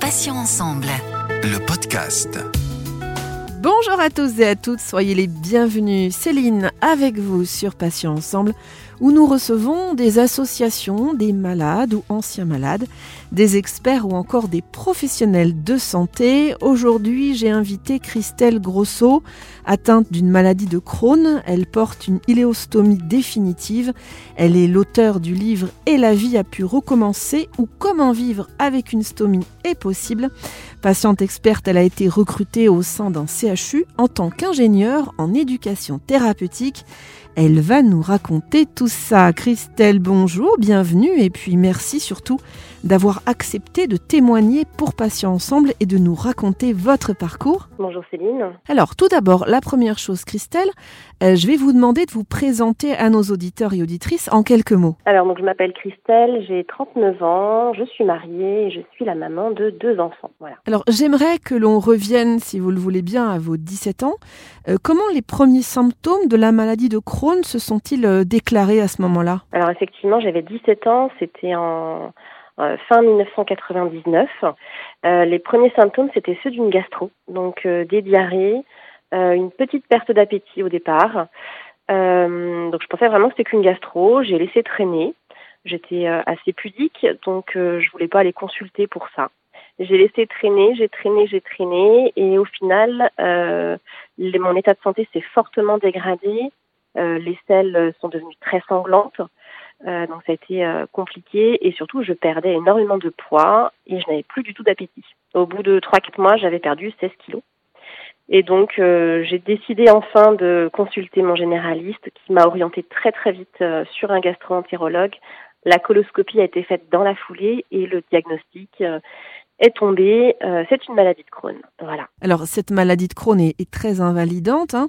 Passions ensemble. Le podcast. Bonjour à tous et à toutes, soyez les bienvenus. Céline avec vous sur Patients Ensemble où nous recevons des associations, des malades ou anciens malades, des experts ou encore des professionnels de santé. Aujourd'hui, j'ai invité Christelle Grosso, atteinte d'une maladie de Crohn. Elle porte une iléostomie définitive. Elle est l'auteur du livre Et la vie a pu recommencer ou Comment vivre avec une stomie est possible. Patiente experte, elle a été recrutée au sein d'un CHU en tant qu'ingénieure en éducation thérapeutique. Elle va nous raconter tout ça. Christelle, bonjour, bienvenue et puis merci surtout d'avoir accepté de témoigner pour Patients Ensemble et de nous raconter votre parcours. Bonjour Céline. Alors tout d'abord, la première chose Christelle, euh, je vais vous demander de vous présenter à nos auditeurs et auditrices en quelques mots. Alors donc je m'appelle Christelle, j'ai 39 ans, je suis mariée et je suis la maman de deux enfants. Voilà. Alors j'aimerais que l'on revienne, si vous le voulez bien, à vos 17 ans. Euh, comment les premiers symptômes de la maladie de Crohn se sont-ils euh, déclarés à ce moment-là? Alors effectivement, j'avais 17 ans, c'était en euh, fin 1999. Euh, les premiers symptômes, c'était ceux d'une gastro, donc des diarrhées, une petite perte d'appétit au départ. donc je pensais vraiment que c'était qu'une gastro. J'ai laissé traîner. J'étais assez pudique, donc je voulais pas aller consulter pour ça. J'ai laissé traîner, j'ai traîné, j'ai traîné, et au final, mon état de santé s'est fortement dégradé. Les selles sont devenues très sanglantes. Euh, donc ça a été euh, compliqué et surtout je perdais énormément de poids et je n'avais plus du tout d'appétit. Au bout de 3-4 mois, j'avais perdu 16 kilos. Et donc euh, j'ai décidé enfin de consulter mon généraliste qui m'a orienté très très vite sur un gastro-entérologue. La coloscopie a été faite dans la foulée et le diagnostic est tombé. c'est une maladie de Crohn. Voilà. Alors cette maladie de Crohn est, très invalidante. Hein.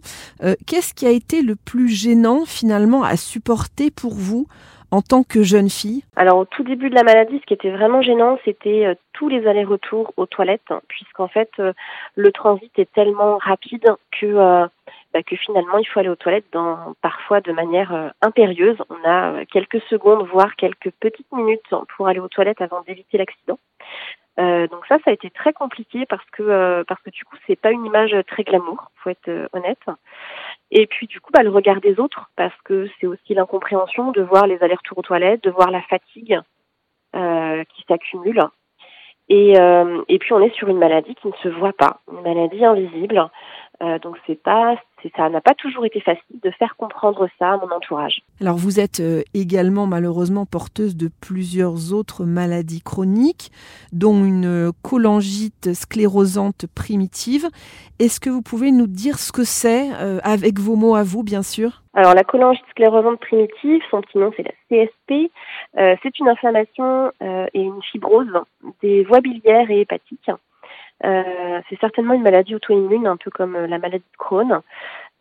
Qu'est-ce qui a été le plus gênant finalement à supporter pour vous en tant que jeune fille? Alors au tout début de la maladie, ce qui était vraiment gênant, c'était euh, tous les allers-retours aux toilettes, hein, puisqu'en fait euh, le transit est tellement rapide que euh, bah, que finalement il faut aller aux toilettes dans, parfois de manière impérieuse. On a quelques secondes, voire quelques petites minutes pour aller aux toilettes avant d'éviter l'accident. Donc ça, ça a été très compliqué parce que parce que du coup, c'est pas une image très glamour, faut être honnête. Et puis du coup, bah, le regard des autres, parce que c'est aussi l'incompréhension de voir les allers-retours aux toilettes, de voir la fatigue euh, qui s'accumule. Et, euh, et puis on est sur une maladie qui ne se voit pas, une maladie invisible. Euh, donc c'est pas, ça n'a pas toujours été facile de faire comprendre ça à mon entourage. Alors vous êtes euh, également malheureusement porteuse de plusieurs autres maladies chroniques, dont une cholangite sclérosante primitive. Est-ce que vous pouvez nous dire ce que c'est, euh, avec vos mots à vous bien sûr? Alors la cholangite sclérosante primitive, son petit nom c'est la CSP, c'est une inflammation et une fibrose des voies biliaires et hépatiques. Euh, c'est certainement une maladie auto-immune, un peu comme euh, la maladie de Crohn.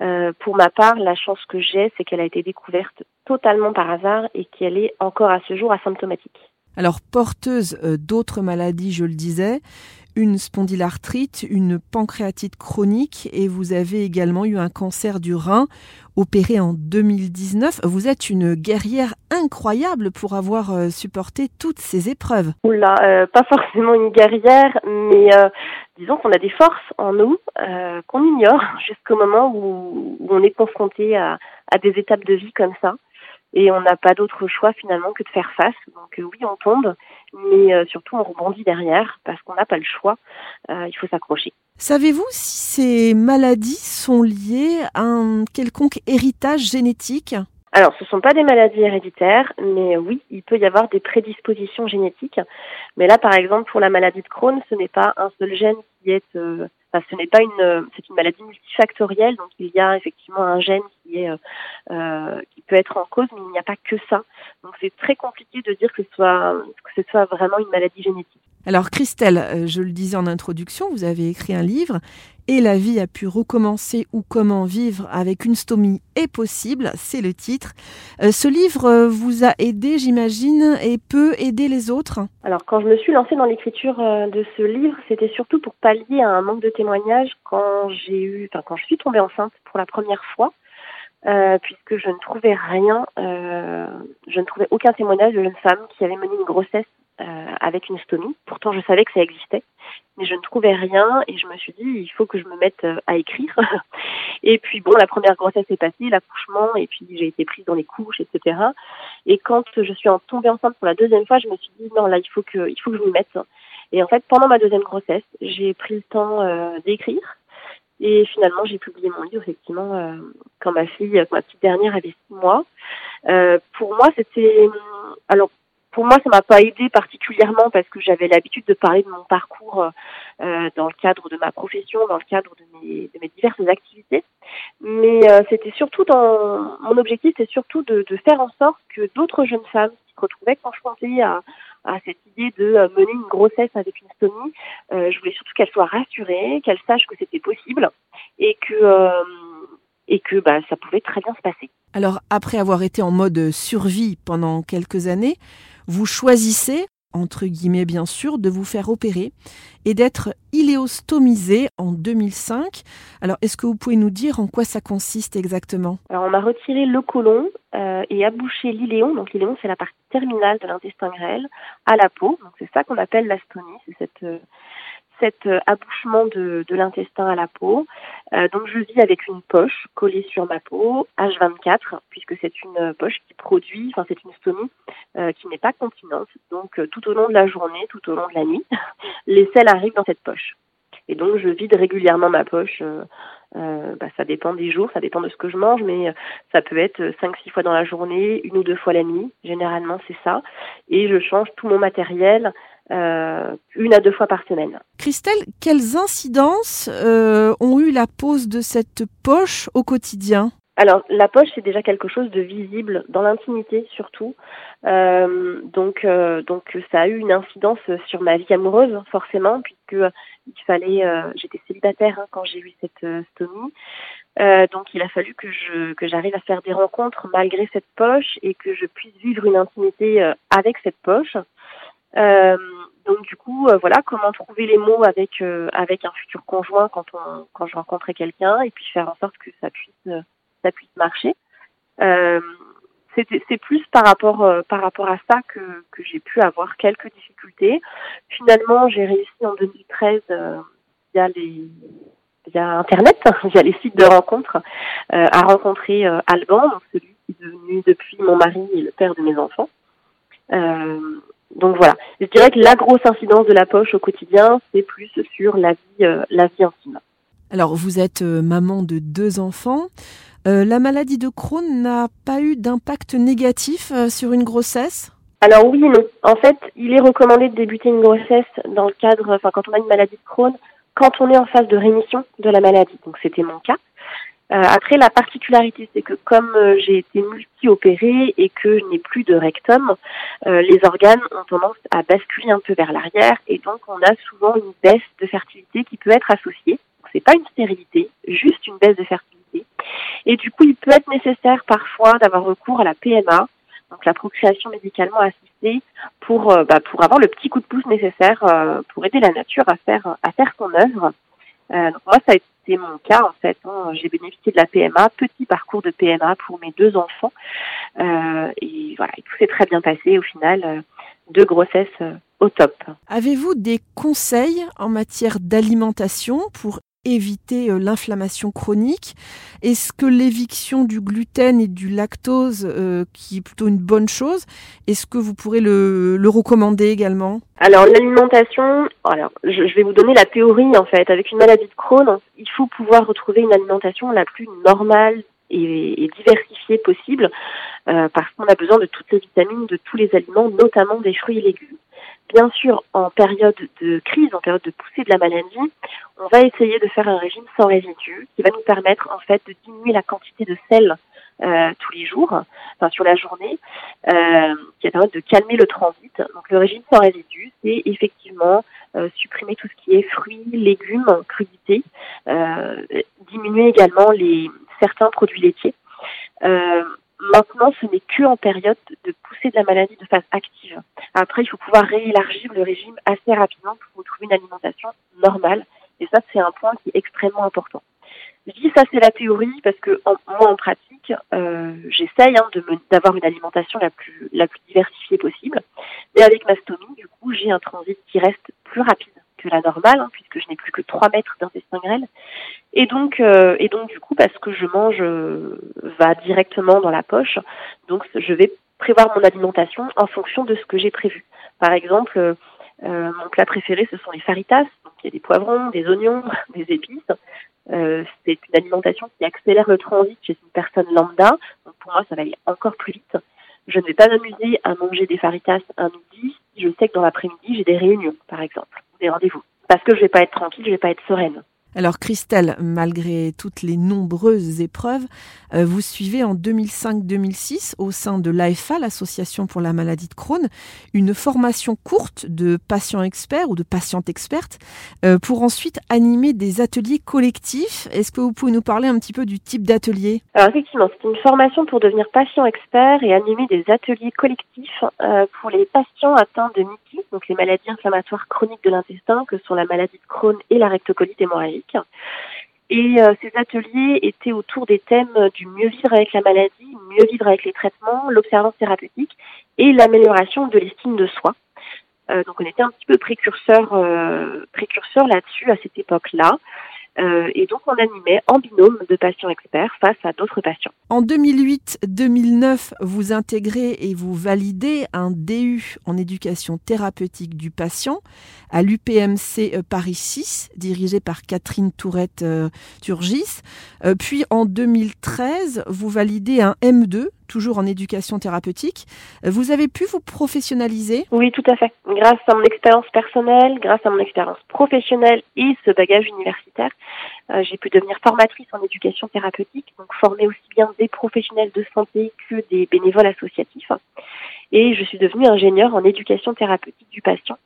Euh, pour ma part, la chance que j'ai, c'est qu'elle a été découverte totalement par hasard et qu'elle est encore à ce jour asymptomatique. Alors, porteuse d'autres maladies, je le disais, une spondylarthrite, une pancréatite chronique et vous avez également eu un cancer du rein opéré en 2019. Vous êtes une guerrière incroyable pour avoir euh, supporté toutes ces épreuves. Oula, euh, pas forcément une guerrière, mais euh, disons qu'on a des forces en nous qu'on ignore jusqu'au moment où, on est confronté à, à des étapes de vie comme ça et on n'a pas d'autre choix finalement que de faire face. Donc oui, on tombe, mais euh, surtout on rebondit derrière parce qu'on n'a pas le choix. Euh, il faut s'accrocher. Savez-vous si ces maladies sont liées à un quelconque héritage génétique? Alors, ce ne sont pas des maladies héréditaires, mais oui, il peut y avoir des prédispositions génétiques. Mais là, par exemple, pour la maladie de Crohn, ce n'est pas un seul gène qui est euh, Enfin, ce n'est pas une, c'est une maladie multifactorielle, donc il y a effectivement un gène qui est, euh, qui peut être en cause, mais il n'y a pas que ça. Donc c'est très compliqué de dire que ce soit, que ce soit vraiment une maladie génétique. Alors Christelle, euh, je le disais en introduction, vous avez écrit un livre et la vie a pu recommencer ou comment vivre avec une stomie est possible, c'est le titre. Euh, ce livre euh, vous a aidé, j'imagine, et peut aider les autres? Alors quand je me suis lancée dans l'écriture de ce livre, c'était surtout pour pallier à un manque de témoignages quand j'ai eu, enfin quand je suis tombée enceinte pour la première fois. puisque je ne trouvais rien, je ne trouvais aucun témoignage de jeune femme qui avait mené une grossesse avec une stomie. Pourtant, je savais que ça existait, mais je ne trouvais rien et je me suis dit, il faut que je me mette à écrire. et puis bon, la première grossesse est passée, l'accouchement, et puis j'ai été prise dans les couches, etc. Et quand je suis tombée enceinte pour la deuxième fois, je me suis dit, non, là, il faut que, il faut que je m'y mette. Et en fait, pendant ma deuxième grossesse, j'ai pris le temps d'écrire et finalement, j'ai publié mon livre effectivement euh, quand ma fille, ma petite dernière, avait six mois. Euh, pour moi, c'était alors pour moi, ça m'a pas aidé particulièrement parce que j'avais l'habitude de parler de mon parcours euh, dans le cadre de ma profession, dans le cadre de mes, diverses activités. Mais euh, c'était surtout mon objectif, c'était surtout de, faire en sorte que d'autres jeunes femmes qui se retrouvaient confrontées à, à cette idée de euh, mener une grossesse avec une stomie. Je voulais surtout qu'elle soit rassurée, qu'elle sache que c'était possible et que et que bah, ça pouvait très bien se passer. Alors après avoir été en mode survie pendant quelques années, vous choisissez entre guillemets bien sûr, de vous faire opérer et d'être iléostomisé en 2005. Alors, est-ce que vous pouvez nous dire en quoi ça consiste exactement? Alors, on m'a retiré le côlon euh, et abouché l'iléon. Donc, l'iléon, c'est la partie terminale de l'intestin grêle à la peau. C'est ça qu'on appelle l'astomie. C'est cette euh, cet euh, abouchement de, l'intestin à la peau. Euh, donc je vis avec une poche collée sur ma peau, H24, puisque c'est une poche qui produit, enfin c'est une stomie euh, qui n'est pas continente. Donc tout au long de la journée, tout au long de la nuit, les selles arrivent dans cette poche. Et donc je vide régulièrement ma poche. Euh, bah, ça dépend des jours, ça dépend de ce que je mange, mais ça peut être 5-6 fois dans la journée, une ou deux fois la nuit. Généralement, c'est ça. Et je change tout mon matériel euh, une à deux fois par semaine. Christelle, quelles incidences euh, ont eu la pose de cette poche au quotidien? Alors la poche c'est déjà quelque chose de visible dans l'intimité surtout, euh, donc donc ça a eu une incidence sur ma vie amoureuse forcément puisque il fallait j'étais célibataire hein, quand j'ai eu cette stomie, donc il a fallu que je que j'arrive à faire des rencontres malgré cette poche et que je puisse vivre une intimité avec cette poche. Euh, donc du coup, euh, voilà, comment trouver les mots avec euh, avec un futur conjoint quand on quand je rencontrais quelqu'un et puis faire en sorte que ça puisse ça puisse marcher. c'est plus par rapport par rapport à ça que que j'ai pu avoir quelques difficultés. Finalement, j'ai réussi en 2013 via les via internet, via les sites de rencontres, à rencontrer Alban, celui qui est devenu depuis mon mari et le père de mes enfants. Euh, donc voilà, je dirais que la grosse incidence de la poche au quotidien, c'est plus sur la vie, euh, la vie intime. Alors vous êtes euh, maman de deux enfants. Euh, la maladie de Crohn n'a pas eu d'impact négatif sur une grossesse? Alors oui et non. En fait, il est recommandé de débuter une grossesse dans le cadre, enfin quand on a une maladie de Crohn, quand on est en phase de rémission de la maladie. Donc c'était mon cas. Euh, après, la particularité, c'est que comme euh, j'ai été multi-opérée et que je n'ai plus de rectum, euh, les organes ont tendance à basculer un peu vers l'arrière et donc on a souvent une baisse de fertilité qui peut être associée. C'est pas une stérilité, juste une baisse de fertilité. Et du coup, il peut être nécessaire parfois d'avoir recours à la PMA, donc la procréation médicalement assistée, pour bah, pour avoir le petit coup de pouce nécessaire pour aider la nature à faire à faire son œuvre. Donc moi, ça a été mon cas en fait. Hein. J'ai bénéficié de la PMA, petit parcours de PMA pour mes deux enfants. Euh, et voilà, tout s'est très bien passé au final. Euh, deux grossesses euh, au top. Avez-vous des conseils en matière d'alimentation pour éviter euh, l'inflammation chronique Est-ce que l'éviction du gluten et du lactose, euh, qui est plutôt une bonne chose, est-ce que vous pourrez le, le recommander également? Alors l'alimentation, alors je, vais vous donner la théorie en fait. Avec une maladie de Crohn, il faut pouvoir retrouver une alimentation la plus normale et, diversifiée possible, euh, parce qu'on a besoin de toutes les vitamines, de tous les aliments, notamment des fruits et légumes. Bien sûr, en période de crise, en période de poussée de la maladie, on va essayer de faire un régime sans résidus qui va nous permettre en fait de diminuer la quantité de sel euh, tous les jours, enfin sur la journée, euh, qui va permettre de calmer le transit. Donc le régime sans résidus, c'est effectivement euh, supprimer tout ce qui est fruits, légumes, crudités, euh, diminuer également les certains produits laitiers. Maintenant, ce n'est que en période de poussée de la maladie de phase active. Après, il faut pouvoir réélargir le régime assez rapidement pour retrouver une alimentation normale. Et ça, c'est un point qui est extrêmement important. Je dis ça c'est la théorie parce que en, moi en pratique, euh, j'essaye hein, d'avoir une alimentation la plus la plus diversifiée possible. Mais avec ma stomie, du coup, j'ai un transit qui reste plus rapide que la normale, hein, puisque je n'ai plus que 3 mètres d'intestin grêle. Et donc, euh, et donc du coup, parce que je mange euh, va directement dans la poche, donc je vais prévoir mon alimentation en fonction de ce que j'ai prévu. Par exemple, euh, mon plat préféré, ce sont les faritas. Donc, il y a des poivrons, des oignons, des épices. C'est une alimentation qui accélère le transit chez une personne lambda. Donc, pour moi, ça va aller encore plus vite. Je ne vais pas m'amuser à manger des faritas un midi si je sais que dans l'après-midi, j'ai des réunions, par exemple, des rendez-vous. Parce que je vais pas être tranquille, je vais pas être sereine. Alors Christelle, malgré toutes les nombreuses épreuves, euh, vous suivez en 2005-2006 au sein de l'AFA, l'Association pour la maladie de Crohn, une formation courte de patients experts ou de patientes expertes euh, pour ensuite animer des ateliers collectifs. Est-ce que vous pouvez nous parler un petit peu du type d'atelier? Alors effectivement, c'est une formation pour devenir patient expert et animer des ateliers collectifs euh, pour les patients atteints de MICI, donc les maladies inflammatoires chroniques de l'intestin, que sont la maladie de Crohn et la rectocolite hémorragique. Et euh, ces ateliers étaient autour des thèmes du mieux vivre avec la maladie, mieux vivre avec les traitements, l'observance thérapeutique et l'amélioration de l'estime de soi. Euh, donc on était un petit peu précurseur, euh, précurseur là-dessus à cette époque-là. Euh, et donc on animait en binôme de patients experts face à d'autres patients. En 2008-2009, vous intégrez et vous validez un DU en éducation thérapeutique du patient à l'UPMC euh, Paris 6, dirigé par Catherine Tourette-Turgis. Euh, puis en 2013, vous validez un M2 toujours en éducation thérapeutique. Vous avez pu vous professionnaliser? Oui, tout à fait. Grâce à mon expérience personnelle, grâce à mon expérience professionnelle et ce bagage universitaire, euh, j'ai pu devenir formatrice en éducation thérapeutique, donc former aussi bien des professionnels de santé que des bénévoles associatifs. Et je suis devenue ingénieure en éducation thérapeutique du patient.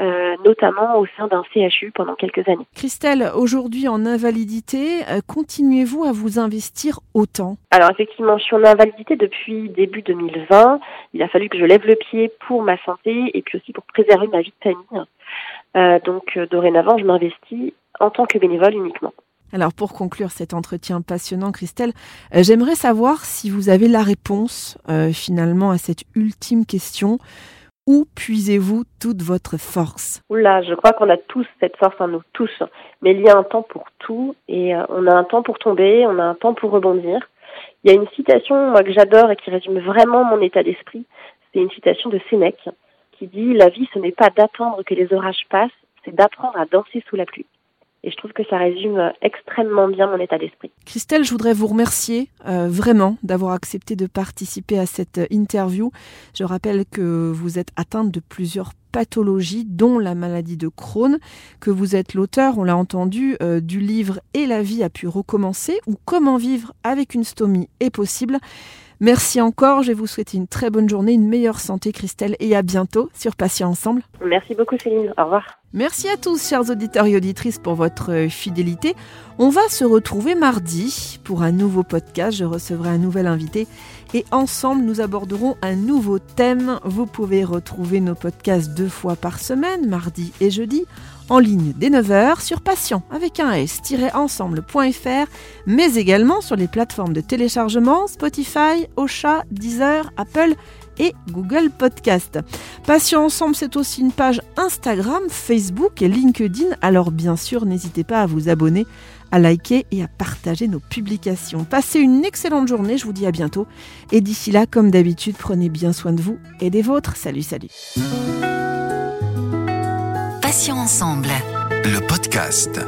Euh, notamment au sein d'un CHU pendant quelques années. Christelle, aujourd'hui en invalidité, euh, continuez-vous à vous investir autant? Alors effectivement, je suis en invalidité depuis début 2020. Il a fallu que je lève le pied pour ma santé et puis aussi pour préserver ma vie de famille. Euh, donc dorénavant, je m'investis en tant que bénévole uniquement. Alors pour conclure cet entretien passionnant, Christelle, j'aimerais savoir si vous avez la réponse finalement à cette ultime question. Où puisez-vous toute votre force? Oula, je crois qu'on a tous cette force en nous, tous. Mais il y a un temps pour tout et euh, on a un temps pour tomber, on a un temps pour rebondir. Il y a une citation moi, que j'adore et qui résume vraiment mon état d'esprit. C'est une citation de Sénèque qui dit La vie, ce n'est pas d'attendre que les orages passent, c'est d'apprendre à danser sous la pluie. Et je trouve que ça résume extrêmement bien mon état d'esprit. Christelle, je voudrais vous remercier euh, vraiment d'avoir accepté de participer à cette interview. Je rappelle que vous êtes atteinte de plusieurs pathologies, dont la maladie de Crohn, que vous êtes l'auteur, on l'a entendu, euh, du livre Et la vie a pu recommencer ou Comment vivre avec une stomie est possible. Merci encore, je vais vous souhaiter une très bonne journée, une meilleure santé Christelle et à bientôt sur Patient Ensemble. Merci beaucoup Céline, au revoir. Merci à tous chers auditeurs et auditrices pour votre fidélité. On va se retrouver mardi pour un nouveau podcast, je recevrai un nouvel invité et ensemble nous aborderons un nouveau thème. Vous pouvez retrouver nos podcasts deux fois par semaine, mardi et jeudi en ligne dès 9h sur patient avec un s-ensemble.fr, mais également sur les plateformes de téléchargement Spotify, Ocha, Deezer, Apple et Google Podcast. Patient Ensemble, c'est aussi une page Instagram, Facebook et LinkedIn, alors bien sûr, n'hésitez pas à vous abonner, à liker et à partager nos publications. Passez une excellente journée, je vous dis à bientôt. Et d'ici là, comme d'habitude, prenez bien soin de vous et des vôtres. Salut, salut. Passions ensemble. Le podcast.